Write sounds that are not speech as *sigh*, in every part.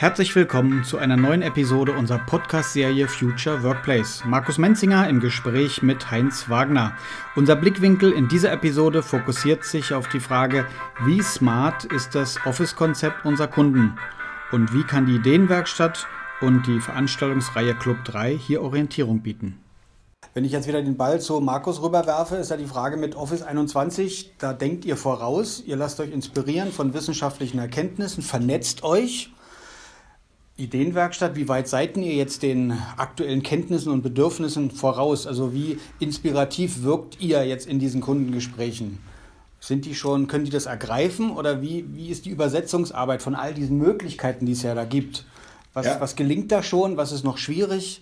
Herzlich willkommen zu einer neuen Episode unserer Podcast-Serie Future Workplace. Markus Menzinger im Gespräch mit Heinz Wagner. Unser Blickwinkel in dieser Episode fokussiert sich auf die Frage, wie smart ist das Office-Konzept unserer Kunden und wie kann die Ideenwerkstatt und die Veranstaltungsreihe Club 3 hier Orientierung bieten. Wenn ich jetzt wieder den Ball zu Markus rüberwerfe, ist ja die Frage mit Office 21, da denkt ihr voraus, ihr lasst euch inspirieren von wissenschaftlichen Erkenntnissen, vernetzt euch Ideenwerkstatt, wie weit seid ihr jetzt den aktuellen Kenntnissen und Bedürfnissen voraus? Also wie inspirativ wirkt ihr jetzt in diesen Kundengesprächen? Sind die schon, können die das ergreifen oder wie, wie ist die Übersetzungsarbeit von all diesen Möglichkeiten, die es ja da gibt? Was, ja. was gelingt da schon? Was ist noch schwierig?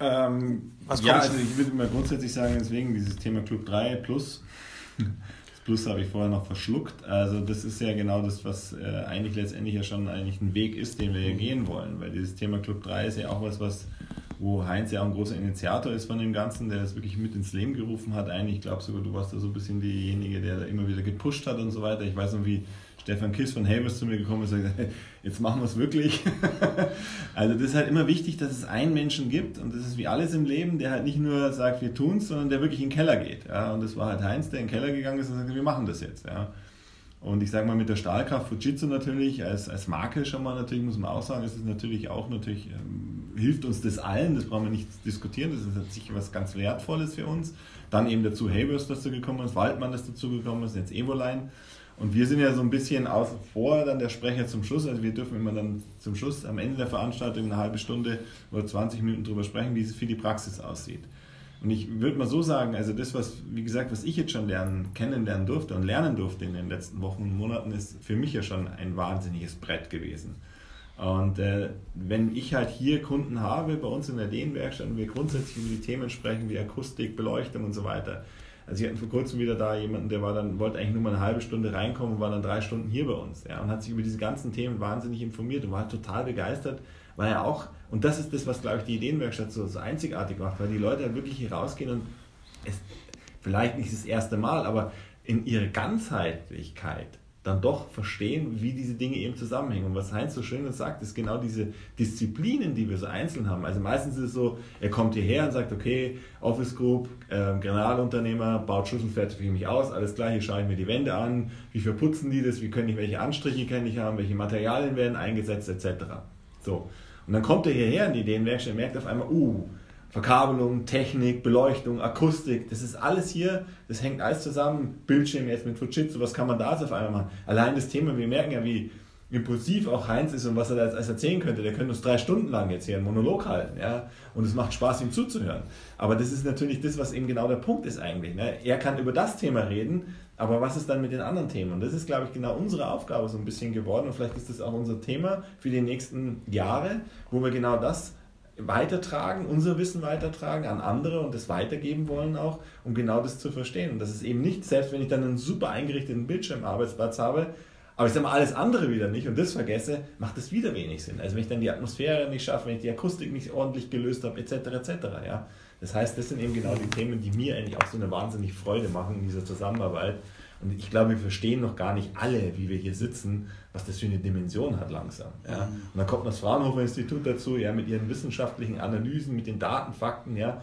Ähm, ja, also ich würde mal grundsätzlich sagen, deswegen dieses Thema Club 3 Plus *laughs* Plus habe ich vorher noch verschluckt. Also das ist ja genau das, was äh, eigentlich letztendlich ja schon eigentlich ein Weg ist, den wir hier gehen wollen. Weil dieses Thema Club 3 ist ja auch was, was wo Heinz ja auch ein großer Initiator ist von dem Ganzen, der das wirklich mit ins Leben gerufen hat. Eigentlich, ich glaube sogar, du warst da so ein bisschen diejenige, der da immer wieder gepusht hat und so weiter. Ich weiß noch, wie Stefan Kiss von Havers zu mir gekommen und gesagt, *laughs* jetzt machen wir es wirklich. *laughs* also das ist halt immer wichtig, dass es einen Menschen gibt und das ist wie alles im Leben, der halt nicht nur sagt, wir tun es, sondern der wirklich in den Keller geht. Ja? Und das war halt Heinz, der in den Keller gegangen ist und sagt, wir machen das jetzt. Ja? Und ich sage mal mit der Stahlkraft Fujitsu natürlich, als, als Marke schon mal natürlich, muss man auch sagen, ist es natürlich auch natürlich, ähm, hilft uns das allen, das brauchen wir nicht diskutieren, das ist sicher was ganz Wertvolles für uns. Dann eben dazu Havers dazu gekommen ist, Waldmann ist dazu gekommen ist, jetzt Evoline. Und wir sind ja so ein bisschen außen vor, dann der Sprecher zum Schluss. Also wir dürfen immer dann zum Schluss am Ende der Veranstaltung eine halbe Stunde oder 20 Minuten darüber sprechen, wie es für die Praxis aussieht. Und ich würde mal so sagen, also das, was, wie gesagt, was ich jetzt schon lernen, kennenlernen durfte und lernen durfte in den letzten Wochen und Monaten, ist für mich ja schon ein wahnsinniges Brett gewesen. Und äh, wenn ich halt hier Kunden habe bei uns in der Ideenwerkstatt und wir grundsätzlich über die Themen sprechen, wie Akustik, Beleuchtung und so weiter, also ich hatte vor kurzem wieder da jemanden, der war dann, wollte eigentlich nur mal eine halbe Stunde reinkommen und war dann drei Stunden hier bei uns. Ja, und hat sich über diese ganzen Themen wahnsinnig informiert und war halt total begeistert, weil er auch, und das ist das, was glaube ich die Ideenwerkstatt so, so einzigartig macht, weil die Leute halt wirklich hier rausgehen und es, vielleicht nicht das erste Mal, aber in ihrer Ganzheitlichkeit dann doch verstehen, wie diese Dinge eben zusammenhängen. Und was Heinz so schön sagt, ist genau diese Disziplinen, die wir so einzeln haben. Also meistens ist es so, er kommt hierher und sagt, okay, Office Group, äh, Generalunternehmer, baut Schlüsselfertig für mich aus, alles klar, hier schaue ich mir die Wände an, wie verputzen die das, wie können ich, welche Anstriche kann ich haben, welche Materialien werden eingesetzt, etc. So. Und dann kommt er hierher in die Ideenwerkstatt und merkt auf einmal, uh, Verkabelung, Technik, Beleuchtung, Akustik, das ist alles hier, das hängt alles zusammen. Bildschirm jetzt mit Fujitsu, was kann man da so auf einmal machen? Allein das Thema, wir merken ja, wie impulsiv auch Heinz ist und was er da jetzt erzählen könnte. Der könnte uns drei Stunden lang jetzt hier einen Monolog halten, ja, und es macht Spaß, ihm zuzuhören. Aber das ist natürlich das, was eben genau der Punkt ist eigentlich. Ne? Er kann über das Thema reden, aber was ist dann mit den anderen Themen? Und das ist, glaube ich, genau unsere Aufgabe so ein bisschen geworden und vielleicht ist das auch unser Thema für die nächsten Jahre, wo wir genau das weitertragen, unser Wissen weitertragen an andere und das weitergeben wollen auch, um genau das zu verstehen. Und das ist eben nicht, selbst wenn ich dann einen super eingerichteten Bildschirmarbeitsplatz habe, aber ich sage mal alles andere wieder nicht und das vergesse, macht es wieder wenig Sinn. Also wenn ich dann die Atmosphäre nicht schaffe, wenn ich die Akustik nicht ordentlich gelöst habe, etc., etc., ja. Das heißt, das sind eben genau die Themen, die mir eigentlich auch so eine wahnsinnig Freude machen in dieser Zusammenarbeit. Und ich glaube, wir verstehen noch gar nicht alle, wie wir hier sitzen, was das für eine Dimension hat langsam. Ja. Und dann kommt das Fraunhofer Institut dazu, ja, mit ihren wissenschaftlichen Analysen, mit den Daten, Fakten, ja,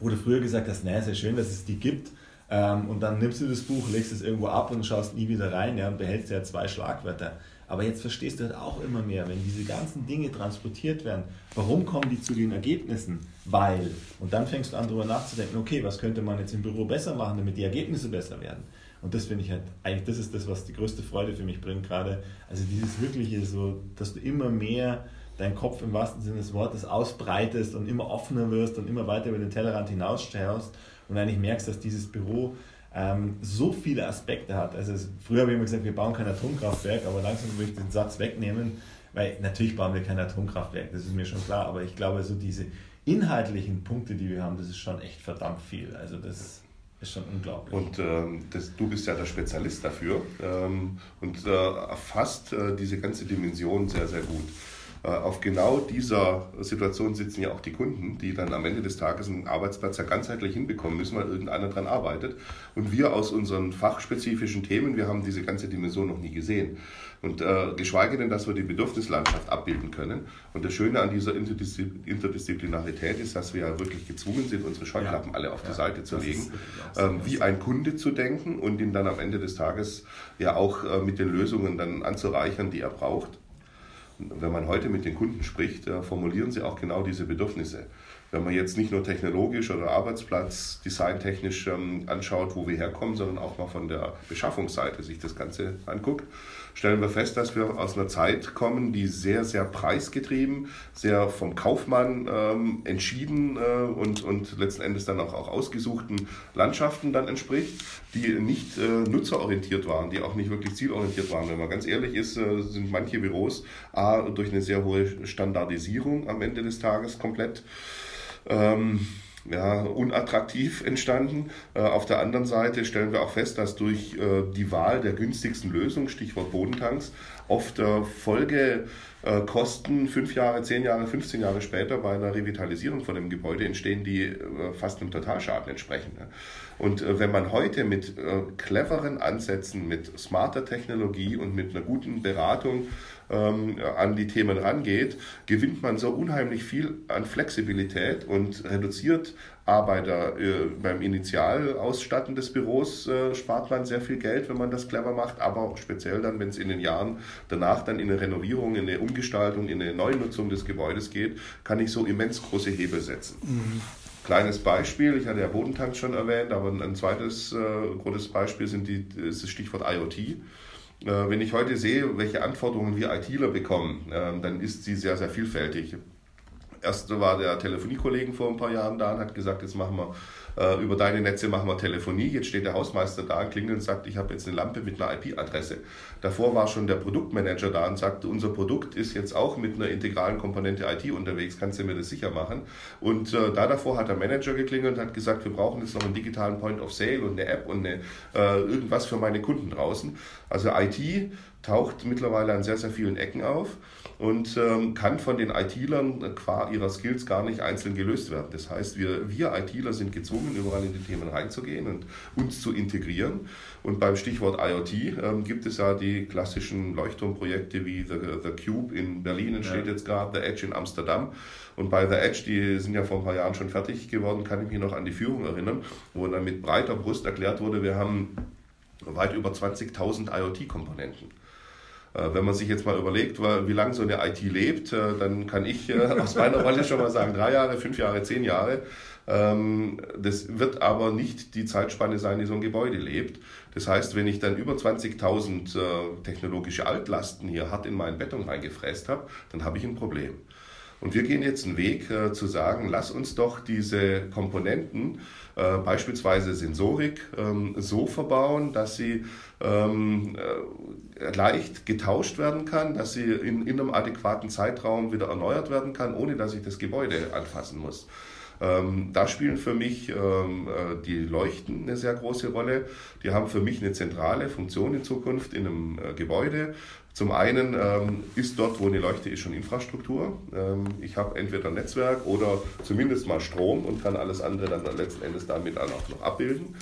wo du früher gesagt hast, naja, ist ja schön, dass es die gibt. Ähm, und dann nimmst du das Buch, legst es irgendwo ab und schaust nie wieder rein ja, und behältst ja zwei Schlagwörter. Aber jetzt verstehst du halt auch immer mehr, wenn diese ganzen Dinge transportiert werden, warum kommen die zu den Ergebnissen? Weil. Und dann fängst du an, darüber nachzudenken, okay, was könnte man jetzt im Büro besser machen, damit die Ergebnisse besser werden? Und das finde ich halt, eigentlich, das ist das, was die größte Freude für mich bringt gerade. Also dieses wirkliche so, dass du immer mehr deinen Kopf im wahrsten Sinne des Wortes ausbreitest und immer offener wirst und immer weiter über den Tellerrand hinausschaust und eigentlich merkst, dass dieses Büro ähm, so viele Aspekte hat. Also es, früher habe ich immer gesagt, wir bauen kein Atomkraftwerk, aber langsam würde ich den Satz wegnehmen, weil natürlich bauen wir kein Atomkraftwerk, das ist mir schon klar, aber ich glaube, so diese inhaltlichen Punkte, die wir haben, das ist schon echt verdammt viel. Also das ist schon unglaublich. Und ähm, das, du bist ja der Spezialist dafür ähm, und äh, erfasst äh, diese ganze Dimension sehr, sehr gut. Äh, auf genau dieser Situation sitzen ja auch die Kunden, die dann am Ende des Tages einen Arbeitsplatz ja ganzheitlich hinbekommen müssen, weil irgendeiner dran arbeitet. Und wir aus unseren fachspezifischen Themen, wir haben diese ganze Dimension noch nie gesehen. Und äh, geschweige denn, dass wir die Bedürfnislandschaft abbilden können. Und das Schöne an dieser Interdisziplinarität ist, dass wir ja wirklich gezwungen sind, unsere Scheuklappen ja. alle auf die Seite zu legen, ähm, wie ein Kunde zu denken und ihn dann am Ende des Tages ja auch äh, mit den Lösungen dann anzureichern, die er braucht. Wenn man heute mit den Kunden spricht, äh, formulieren sie auch genau diese Bedürfnisse wenn man jetzt nicht nur technologisch oder Arbeitsplatz, designtechnisch ähm, anschaut, wo wir herkommen, sondern auch mal von der Beschaffungsseite sich das Ganze anguckt, stellen wir fest, dass wir aus einer Zeit kommen, die sehr, sehr preisgetrieben, sehr vom Kaufmann ähm, entschieden äh, und, und letzten Endes dann auch, auch ausgesuchten Landschaften dann entspricht, die nicht äh, nutzerorientiert waren, die auch nicht wirklich zielorientiert waren. Wenn man ganz ehrlich ist, äh, sind manche Büros A, durch eine sehr hohe Standardisierung am Ende des Tages komplett ähm, ja, unattraktiv entstanden. Äh, auf der anderen Seite stellen wir auch fest, dass durch äh, die Wahl der günstigsten Lösung, Stichwort Bodentanks, oft äh, Folgekosten fünf Jahre, zehn Jahre, 15 Jahre später bei einer Revitalisierung von dem Gebäude entstehen, die äh, fast einem Totalschaden entsprechen. Und äh, wenn man heute mit äh, cleveren Ansätzen, mit smarter Technologie und mit einer guten Beratung ähm, an die Themen rangeht, gewinnt man so unheimlich viel an Flexibilität und reduziert Arbeiter äh, beim Initialausstatten des Büros äh, spart man sehr viel Geld, wenn man das clever macht, aber speziell dann, wenn es in den Jahren danach dann in eine Renovierung, in eine Umgestaltung, in eine Neunutzung des Gebäudes geht, kann ich so immens große Hebel setzen. Mhm. Kleines Beispiel, ich hatte ja Bodentanks schon erwähnt, aber ein zweites äh, großes Beispiel sind die, ist das Stichwort IoT. Äh, wenn ich heute sehe, welche Anforderungen wir ITler bekommen, äh, dann ist sie sehr, sehr vielfältig. Erst war der Telefoniekollegen vor ein paar Jahren da und hat gesagt, jetzt machen wir äh, über deine Netze machen wir Telefonie. Jetzt steht der Hausmeister da und klingelt und sagt, ich habe jetzt eine Lampe mit einer IP-Adresse. Davor war schon der Produktmanager da und sagte, unser Produkt ist jetzt auch mit einer integralen Komponente IT unterwegs, kannst du mir das sicher machen? Und äh, da davor hat der Manager geklingelt und hat gesagt, wir brauchen jetzt noch einen digitalen Point of Sale und eine App und eine, äh, irgendwas für meine Kunden draußen. Also IT taucht mittlerweile an sehr, sehr vielen Ecken auf und ähm, kann von den IT-Lern qua ihrer Skills gar nicht einzeln gelöst werden. Das heißt, wir, wir ITler sind gezwungen, überall in die Themen reinzugehen und uns zu integrieren. Und beim Stichwort IoT ähm, gibt es ja die klassischen Leuchtturmprojekte wie The, The Cube in Berlin entsteht ja. jetzt gerade, The Edge in Amsterdam. Und bei The Edge, die sind ja vor ein paar Jahren schon fertig geworden, kann ich mich noch an die Führung erinnern, wo dann mit breiter Brust erklärt wurde, wir haben weit über 20.000 IoT-Komponenten. Äh, wenn man sich jetzt mal überlegt, wie lange so eine IT lebt, äh, dann kann ich äh, aus *laughs* meiner Rolle schon mal sagen, drei Jahre, fünf Jahre, zehn Jahre. Ähm, das wird aber nicht die Zeitspanne sein, die so ein Gebäude lebt. Das heißt, wenn ich dann über 20.000 technologische Altlasten hier hart in meinen Beton reingefräst habe, dann habe ich ein Problem. Und wir gehen jetzt einen Weg äh, zu sagen, lass uns doch diese Komponenten, äh, beispielsweise Sensorik, ähm, so verbauen, dass sie ähm, äh, leicht getauscht werden kann, dass sie in, in einem adäquaten Zeitraum wieder erneuert werden kann, ohne dass ich das Gebäude anfassen muss. Ähm, da spielen für mich ähm, äh, die Leuchten eine sehr große Rolle. Die haben für mich eine zentrale Funktion in Zukunft in einem äh, Gebäude. Zum einen ähm, ist dort, wo eine Leuchte ist, schon Infrastruktur. Ähm, ich habe entweder Netzwerk oder zumindest mal Strom und kann alles andere dann letzten Endes damit auch noch abbilden.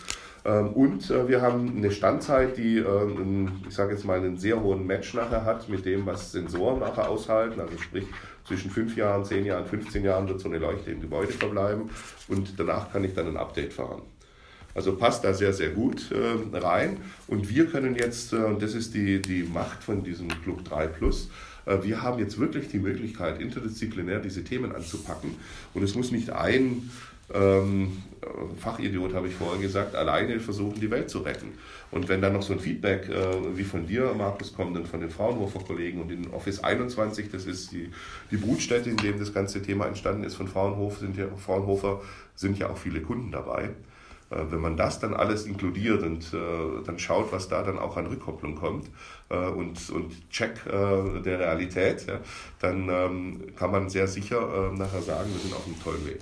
Ähm, und äh, wir haben eine Standzeit, die, äh, ich sage jetzt mal, einen sehr hohen Match nachher hat mit dem, was Sensoren nachher aushalten. Also sprich, zwischen 5 Jahren, 10 Jahren, 15 Jahren wird so eine Leuchte im Gebäude verbleiben und danach kann ich dann ein Update fahren. Also passt da sehr, sehr gut äh, rein. Und wir können jetzt, äh, und das ist die, die Macht von diesem Club 3 Plus, äh, wir haben jetzt wirklich die Möglichkeit, interdisziplinär diese Themen anzupacken. Und es muss nicht ein ähm, Fachidiot, habe ich vorher gesagt, alleine versuchen, die Welt zu retten. Und wenn dann noch so ein Feedback äh, wie von dir, Markus, kommt und von den Fraunhofer-Kollegen und in Office 21, das ist die, die Brutstätte, in dem das ganze Thema entstanden ist von Fraunhofer, sind ja, Fraunhofer, sind ja auch viele Kunden dabei. Äh, wenn man das dann alles inkludiert und äh, dann schaut, was da dann auch an Rückkopplung kommt äh, und, und Check der Realität, ja, dann ähm, kann man sehr sicher nachher sagen, wir sind auf einem tollen Weg.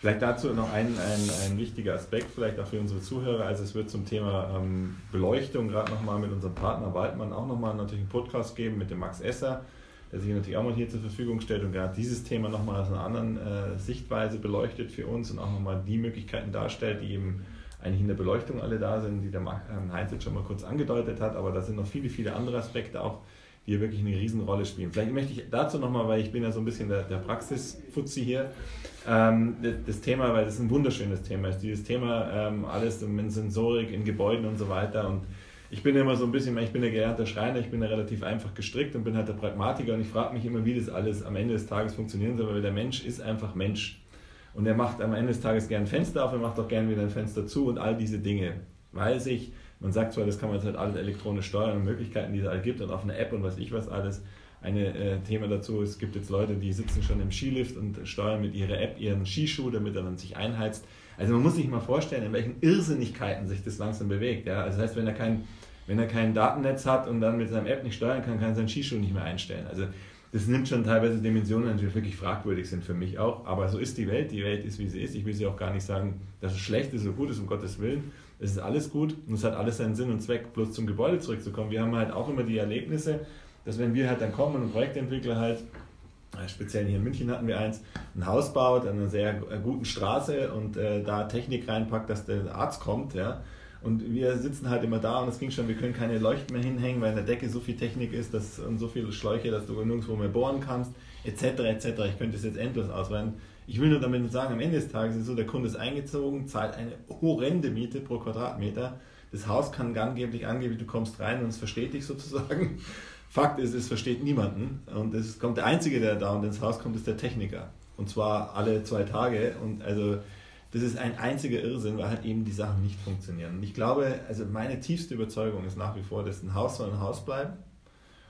Vielleicht dazu noch ein, ein, ein wichtiger Aspekt, vielleicht auch für unsere Zuhörer. Also es wird zum Thema ähm, Beleuchtung gerade nochmal mit unserem Partner Waldmann auch nochmal natürlich einen Podcast geben mit dem Max Esser der sich natürlich auch mal hier zur Verfügung stellt und gerade dieses Thema nochmal aus einer anderen äh, Sichtweise beleuchtet für uns und auch nochmal die Möglichkeiten darstellt, die eben eigentlich in der Beleuchtung alle da sind, die der ähm, Heinz jetzt schon mal kurz angedeutet hat, aber da sind noch viele, viele andere Aspekte auch, die hier wirklich eine Riesenrolle spielen. Vielleicht möchte ich dazu nochmal, weil ich bin ja so ein bisschen der, der Praxisfuzzi hier, ähm, das Thema, weil das ein wunderschönes Thema ist, dieses Thema ähm, alles in Sensorik, in Gebäuden und so weiter und ich bin immer so ein bisschen, ich bin der gelernte Schreiner, ich bin ja relativ einfach gestrickt und bin halt der Pragmatiker und ich frage mich immer, wie das alles am Ende des Tages funktionieren soll, weil der Mensch ist einfach Mensch. Und er macht am Ende des Tages gern Fenster auf, er macht auch gern wieder ein Fenster zu und all diese Dinge. Weil sich, man sagt zwar, das kann man jetzt halt alles elektronisch steuern und Möglichkeiten, die es halt gibt und auf einer App und was ich was alles. Ein äh, Thema dazu, es gibt jetzt Leute, die sitzen schon im Skilift und steuern mit ihrer App ihren Skischuh, damit er dann sich einheizt. Also man muss sich mal vorstellen, in welchen Irrsinnigkeiten sich das langsam bewegt. Ja? Also das heißt, wenn er kein wenn er kein Datennetz hat und dann mit seinem App nicht steuern kann, kann er seinen Skischuh nicht mehr einstellen. Also das nimmt schon teilweise Dimensionen, die wirklich fragwürdig sind für mich auch. Aber so ist die Welt. Die Welt ist, wie sie ist. Ich will sie auch gar nicht sagen, dass es schlecht ist oder gut ist, um Gottes Willen. Es ist alles gut und es hat alles seinen Sinn und Zweck. Bloß zum Gebäude zurückzukommen. Wir haben halt auch immer die Erlebnisse, dass wenn wir halt dann kommen und Projektentwickler halt, äh, speziell hier in München hatten wir eins, ein Haus baut an einer sehr guten Straße und äh, da Technik reinpackt, dass der Arzt kommt, ja, und wir sitzen halt immer da und es ging schon, wir können keine Leuchten mehr hinhängen, weil in der Decke so viel Technik ist dass, und so viele Schläuche, dass du nirgendwo mehr bohren kannst, etc. etc. Ich könnte es jetzt endlos ausweiten. Ich will nur damit sagen, am Ende des Tages ist es so, der Kunde ist eingezogen, zahlt eine horrende Miete pro Quadratmeter. Das Haus kann angeblich, angeblich, du kommst rein und es versteht dich sozusagen. Fakt ist, es versteht niemanden. Und es kommt der Einzige, der da und ins Haus kommt, ist der Techniker. Und zwar alle zwei Tage. Und also das ist ein einziger Irrsinn, weil halt eben die Sachen nicht funktionieren. Und ich glaube, also meine tiefste Überzeugung ist nach wie vor, dass ein Haus soll ein Haus bleiben.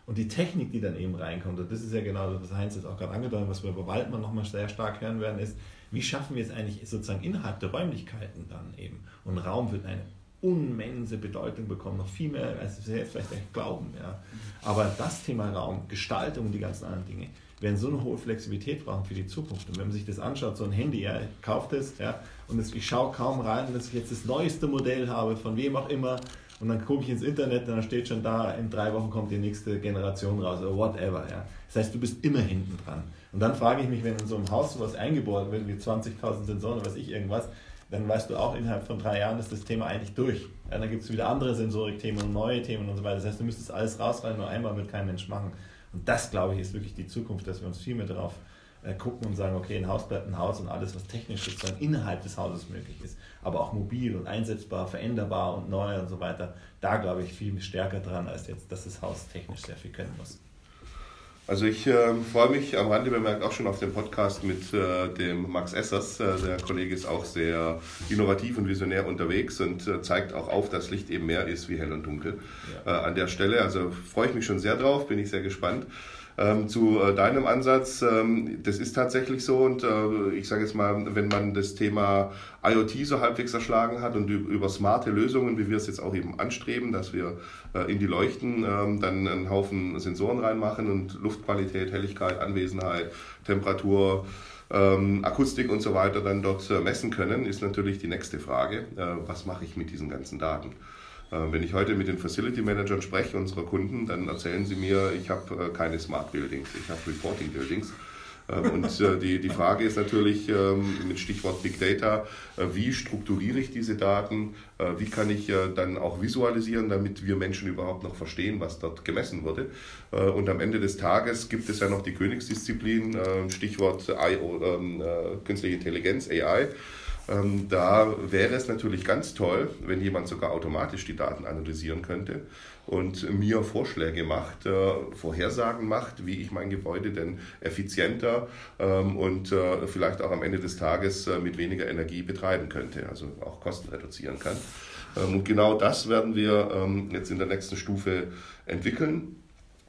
Und die Technik, die dann eben reinkommt, und das ist ja genau das, was Heinz jetzt auch gerade angedeutet hat, was wir bei Waldmann nochmal sehr stark hören werden, ist, wie schaffen wir es eigentlich sozusagen innerhalb der Räumlichkeiten dann eben? Und Raum wird eine unmense Bedeutung bekommen, noch viel mehr, als wir jetzt vielleicht glauben. Ja. Aber das Thema Raum, Gestaltung und die ganzen anderen Dinge, werden so eine hohe Flexibilität brauchen für die Zukunft. Und wenn man sich das anschaut, so ein Handy, ja, kauft es, ja, und es, ich schaue kaum rein, dass ich jetzt das neueste Modell habe, von wem auch immer, und dann gucke ich ins Internet und dann steht schon da, in drei Wochen kommt die nächste Generation raus, oder whatever. Ja. Das heißt, du bist immer hinten dran. Und dann frage ich mich, wenn in so einem Haus sowas eingebaut wird, wie 20.000 Sensoren weiß ich irgendwas, dann weißt du auch, innerhalb von drei Jahren ist das Thema eigentlich durch. Ja, dann gibt es wieder andere Sensorikthemen und neue Themen und so weiter. Das heißt, du müsstest alles rausrein, nur einmal wird kein Mensch machen. Und das, glaube ich, ist wirklich die Zukunft, dass wir uns viel mehr darauf äh, gucken und sagen, okay, ein Haus bleibt ein Haus und alles, was technisch sozusagen innerhalb des Hauses möglich ist, aber auch mobil und einsetzbar, veränderbar und neu und so weiter, da glaube ich viel stärker dran, als jetzt, dass das Haus technisch sehr viel können muss. Also ich äh, freue mich am Rande bemerkt auch schon auf den Podcast mit äh, dem Max Essers. Äh, der Kollege ist auch sehr innovativ und visionär unterwegs und äh, zeigt auch auf, dass Licht eben mehr ist wie hell und dunkel ja. Äh, an der Stelle. Also freue ich mich schon sehr drauf, bin ich sehr gespannt. Ähm, zu äh, deinem Ansatz, ähm, das ist tatsächlich so und äh, ich sage jetzt mal, wenn man das Thema IoT so halbwegs erschlagen hat und über smarte Lösungen, wie wir es jetzt auch eben anstreben, dass wir äh, in die Leuchten ähm, dann einen Haufen Sensoren reinmachen und Luftqualität, Helligkeit, Anwesenheit, Temperatur, ähm, Akustik und so weiter dann dort äh, messen können, ist natürlich die nächste Frage. Äh, was mache ich mit diesen ganzen Daten? Äh, wenn ich heute mit den Facility Managern spreche, unserer Kunden, dann erzählen sie mir, ich habe äh, keine Smart Buildings, ich habe Reporting Buildings. Ähm, und äh, die, die Frage ist natürlich ähm, mit Stichwort Big Data, wie strukturiere ich diese Daten, wie kann ich dann auch visualisieren, damit wir Menschen überhaupt noch verstehen, was dort gemessen wurde. Und am Ende des Tages gibt es ja noch die Königsdisziplin, Stichwort ähm, künstliche Intelligenz, AI. Ähm, da wäre es natürlich ganz toll, wenn jemand sogar automatisch die Daten analysieren könnte und mir Vorschläge macht, äh, Vorhersagen macht, wie ich mein Gebäude denn effizienter ähm, und äh, vielleicht auch am Ende des Tages äh, mit weniger Energie betreiben könnte, also auch Kosten reduzieren kann. Ähm, und genau das werden wir ähm, jetzt in der nächsten Stufe entwickeln.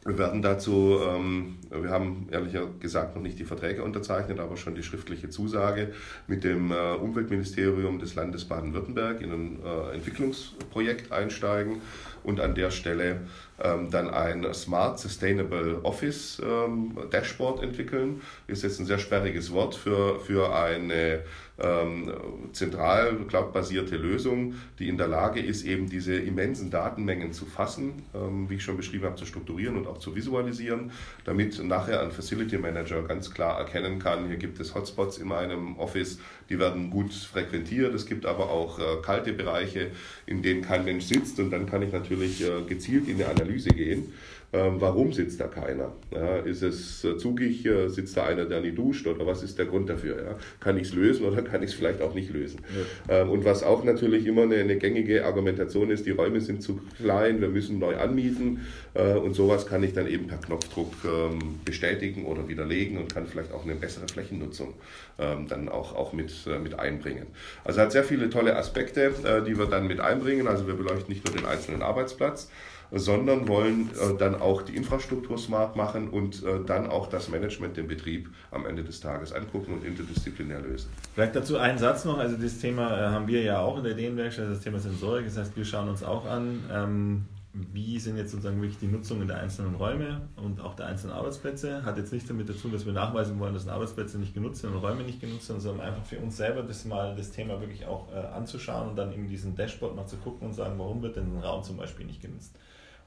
Wir werden dazu, ähm, wir haben ehrlich gesagt noch nicht die Verträge unterzeichnet, aber schon die schriftliche Zusage mit dem äh, Umweltministerium des Landes Baden-Württemberg in ein äh, Entwicklungsprojekt einsteigen, und an der Stelle ähm, dann ein Smart Sustainable Office ähm, Dashboard entwickeln. Ist jetzt ein sehr sperriges Wort für, für eine ähm, zentral cloudbasierte Lösung, die in der Lage ist, eben diese immensen Datenmengen zu fassen, ähm, wie ich schon beschrieben habe, zu strukturieren und auch zu visualisieren, damit nachher ein Facility Manager ganz klar erkennen kann, hier gibt es Hotspots in meinem Office, die werden gut frequentiert. Es gibt aber auch äh, kalte Bereiche, in denen kein Mensch sitzt und dann kann ich natürlich äh, gezielt in eine Analyse gehen warum sitzt da keiner? Ja, ist es äh, zugig, äh, sitzt da einer, der nie duscht oder was ist der Grund dafür? Ja? Kann ich es lösen oder kann ich es vielleicht auch nicht lösen? Ja. Ähm, und was auch natürlich immer eine, eine, gängige Argumentation ist, die Räume sind zu klein, wir müssen neu anmieten äh, und sowas kann ich dann eben per Knopfdruck ähm, bestätigen oder widerlegen und kann vielleicht auch eine bessere Flächennutzung dann auch, auch mit, mit einbringen. Also hat sehr viele tolle Aspekte, die wir dann mit einbringen. Also wir beleuchten nicht nur den einzelnen Arbeitsplatz, sondern wollen äh, dann auch die Infrastruktur smart machen und äh, dann auch das Management, den Betrieb am Ende des Tages angucken und interdisziplinär lösen. Vielleicht dazu einen Satz noch, also das Thema äh, haben wir ja auch in der Ideenwerkstatt, das Thema Sensorik, das heißt, wir schauen uns auch an, ähm, wie sind jetzt sozusagen wirklich die Nutzungen der einzelnen Räume und auch der einzelnen Arbeitsplätze. Hat jetzt nicht damit zu tun, dass wir nachweisen wollen, dass Arbeitsplätze nicht genutzt sind und Räume nicht genutzt sind, sondern einfach für uns selber das mal das Thema wirklich auch äh, anzuschauen und dann in diesem Dashboard mal zu gucken und sagen, warum wird denn ein Raum zum Beispiel nicht genutzt.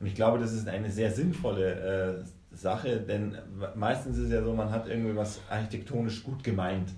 Und ich glaube, das ist eine sehr sinnvolle äh, Sache, denn meistens ist es ja so, man hat irgendwie was architektonisch gut gemeint.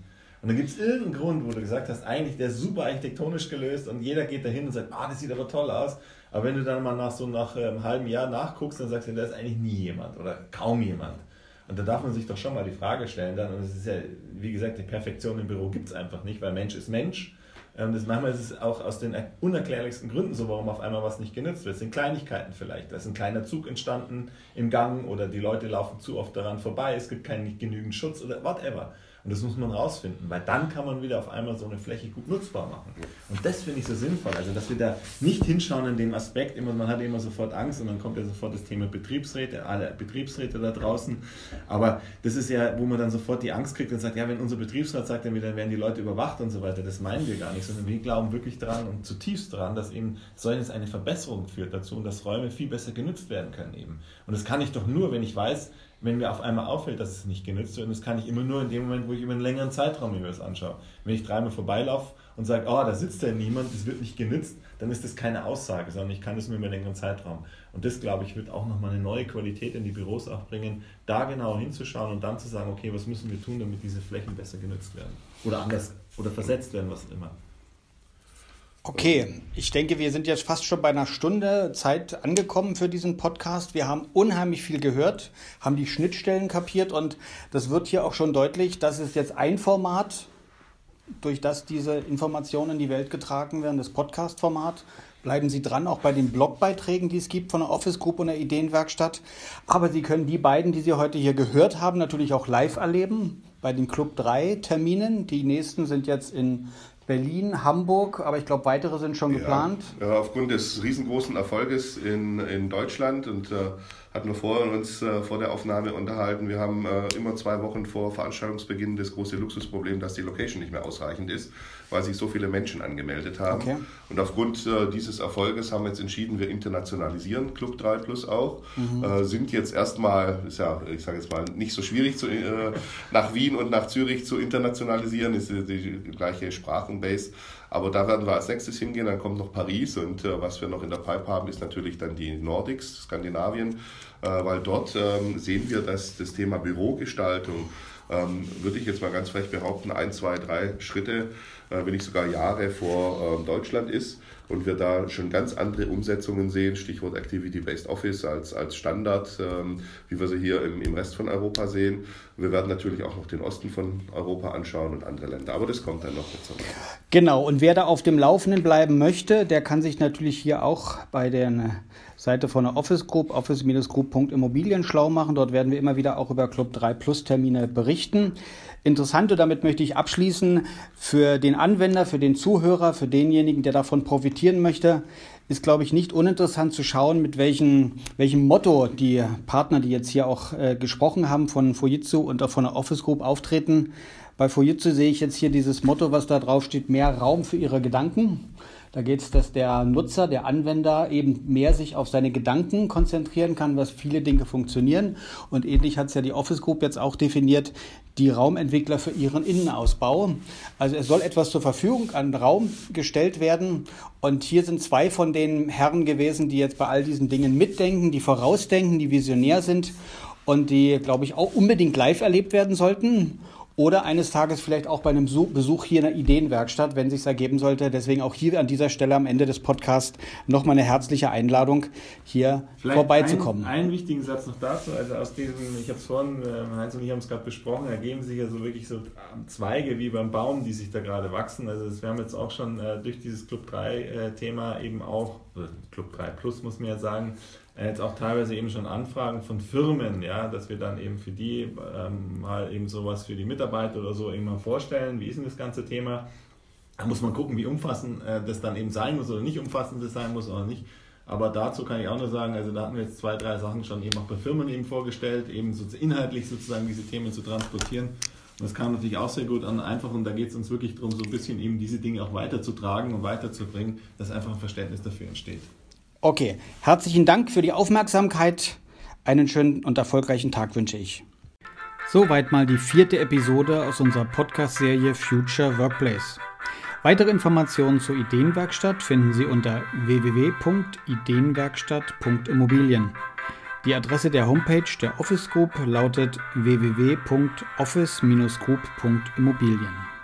Und dann gibt es irgendeinen Grund, wo du gesagt hast, eigentlich der ist super architektonisch gelöst und jeder geht dahin und sagt, ah, das sieht aber toll aus. Aber wenn du dann mal nach so nach einem halben Jahr nachguckst, dann sagst du, da ist eigentlich nie jemand oder kaum jemand. Und da darf man sich doch schon mal die Frage stellen dann, und es ist ja, wie gesagt, die Perfektion im Büro gibt es einfach nicht, weil Mensch ist Mensch ähm, das manchmal ist es auch aus den unerklärlichsten Gründen so, warum auf einmal was nicht genutzt wird. Es sind Kleinigkeiten vielleicht. Da ist ein kleiner Zug entstanden im Gang oder die Leute laufen zu oft daran vorbei, es gibt keinen genügend Schutz oder whatever. Und das muss man rausfinden, weil dann kann man wieder auf einmal so eine Fläche gut nutzbar machen. Und das finde ich so sinnvoll. Also, dass wir da nicht hinschauen in dem Aspekt, immer, man hat immer sofort Angst und dann kommt ja sofort das Thema Betriebsräte, alle Betriebsräte da draußen. Aber das ist ja, wo man dann sofort die Angst kriegt und sagt, ja, wenn unser Betriebsrat sagt, dann werden die Leute überwacht und so weiter. Das meinen wir gar nicht, sondern wir glauben wirklich daran und zutiefst daran, dass eben so eine Verbesserung führt dazu und dass Räume viel besser genutzt werden können eben. Und das kann ich doch nur, wenn ich weiß, wenn mir auf einmal auffällt, dass es nicht genutzt wird. Und das kann ich immer nur in dem Moment, wo ich über einen längeren Zeitraum mir das anschaue. Wenn ich dreimal vorbeilaufe und sage, oh, da sitzt ja niemand, das wird nicht genutzt, dann ist das keine Aussage, sondern ich kann das nur über einen längeren Zeitraum. Und das, glaube ich, wird auch nochmal eine neue Qualität in die Büros auch bringen, da genau hinzuschauen und dann zu sagen, okay, was müssen wir tun, damit diese Flächen besser genutzt werden? Oder anders, oder versetzt werden, was immer. Okay, ich denke, wir sind jetzt fast schon bei einer Stunde Zeit angekommen für diesen Podcast. Wir haben unheimlich viel gehört, haben die Schnittstellen kapiert und das wird hier auch schon deutlich, das ist jetzt ein Format, durch das diese Informationen in die Welt getragen werden, das Podcast-Format. Bleiben Sie dran, auch bei den Blogbeiträgen, die es gibt von der Office Group und der Ideenwerkstatt. Aber Sie können die beiden, die Sie heute hier gehört haben, natürlich auch live erleben bei den Club 3 Terminen. Die nächsten sind jetzt in Berlin, Hamburg, aber ich glaube, weitere sind schon ja, geplant. Ja, aufgrund des riesengroßen Erfolges in, in Deutschland und äh, hatten wir vorher uns äh, vor der Aufnahme unterhalten. Wir haben äh, immer zwei Wochen vor Veranstaltungsbeginn das große Luxusproblem, dass die Location nicht mehr ausreichend ist, weil sich so viele Menschen angemeldet haben. Okay. Und aufgrund äh, dieses Erfolges haben wir jetzt entschieden, wir internationalisieren Club 3 Plus auch. Mhm. Äh, sind jetzt erstmal, ist ja, ich sage jetzt mal, nicht so schwierig zu, äh, nach Wien und nach Zürich zu internationalisieren, ist die, die gleiche Sprachenbase. Aber da werden wir als nächstes hingehen, dann kommt noch Paris und äh, was wir noch in der Pipe haben, ist natürlich dann die Nordics, Skandinavien, äh, weil dort ähm, sehen wir, dass das Thema Bürogestaltung, ähm, würde ich jetzt mal ganz frech behaupten, ein, zwei, drei Schritte, äh, wenn nicht sogar Jahre vor ähm, Deutschland ist und wir da schon ganz andere Umsetzungen sehen, Stichwort Activity-Based Office als, als Standard, ähm, wie wir sie hier im, im Rest von Europa sehen. Wir werden natürlich auch noch den Osten von Europa anschauen und andere Länder, aber das kommt dann noch dazu. Genau, und wer da auf dem Laufenden bleiben möchte, der kann sich natürlich hier auch bei der Seite von der Office Group, office-group.immobilien schlau machen. Dort werden wir immer wieder auch über Club 3 Plus Termine berichten. Interessant, und damit möchte ich abschließen, für den Anwender, für den Zuhörer, für denjenigen, der davon profitieren möchte, ist, glaube ich, nicht uninteressant zu schauen, mit welchen, welchem Motto die Partner, die jetzt hier auch äh, gesprochen haben, von Fujitsu und auch von der Office Group auftreten. Bei Fujitsu sehe ich jetzt hier dieses Motto, was da drauf steht, mehr Raum für ihre Gedanken. Da geht es, dass der Nutzer, der Anwender eben mehr sich auf seine Gedanken konzentrieren kann, was viele Dinge funktionieren. Und ähnlich hat es ja die Office Group jetzt auch definiert, die Raumentwickler für ihren Innenausbau. Also es soll etwas zur Verfügung an Raum gestellt werden. Und hier sind zwei von den Herren gewesen, die jetzt bei all diesen Dingen mitdenken, die vorausdenken, die visionär sind und die, glaube ich, auch unbedingt live erlebt werden sollten. Oder eines Tages vielleicht auch bei einem Besuch hier in der Ideenwerkstatt, wenn sich ergeben sollte. Deswegen auch hier an dieser Stelle am Ende des Podcasts nochmal eine herzliche Einladung, hier vielleicht vorbeizukommen. Ein, einen wichtigen Satz noch dazu. Also aus diesem, ich habe es vorhin, äh, Heinz und ich haben es gerade besprochen, ergeben sich ja so wirklich so Zweige wie beim Baum, die sich da gerade wachsen. Also wir haben jetzt auch schon äh, durch dieses Club 3 äh, Thema eben auch, Club 3 Plus muss man ja sagen, jetzt auch teilweise eben schon Anfragen von Firmen, ja, dass wir dann eben für die ähm, mal eben sowas für die Mitarbeiter oder so mal vorstellen, wie ist denn das ganze Thema. Da muss man gucken, wie umfassend äh, das dann eben sein muss oder nicht umfassend das sein muss oder nicht. Aber dazu kann ich auch nur sagen, also da hatten wir jetzt zwei, drei Sachen schon eben auch bei Firmen eben vorgestellt, eben so inhaltlich sozusagen diese Themen zu transportieren. Und das kam natürlich auch sehr gut an, einfach und da geht es uns wirklich darum, so ein bisschen eben diese Dinge auch weiterzutragen und weiterzubringen, dass einfach ein Verständnis dafür entsteht. Okay, herzlichen Dank für die Aufmerksamkeit. Einen schönen und erfolgreichen Tag wünsche ich. Soweit mal die vierte Episode aus unserer Podcast-Serie Future Workplace. Weitere Informationen zur Ideenwerkstatt finden Sie unter www.ideenwerkstatt.immobilien. Die Adresse der Homepage der Office Group lautet www.office-group.immobilien.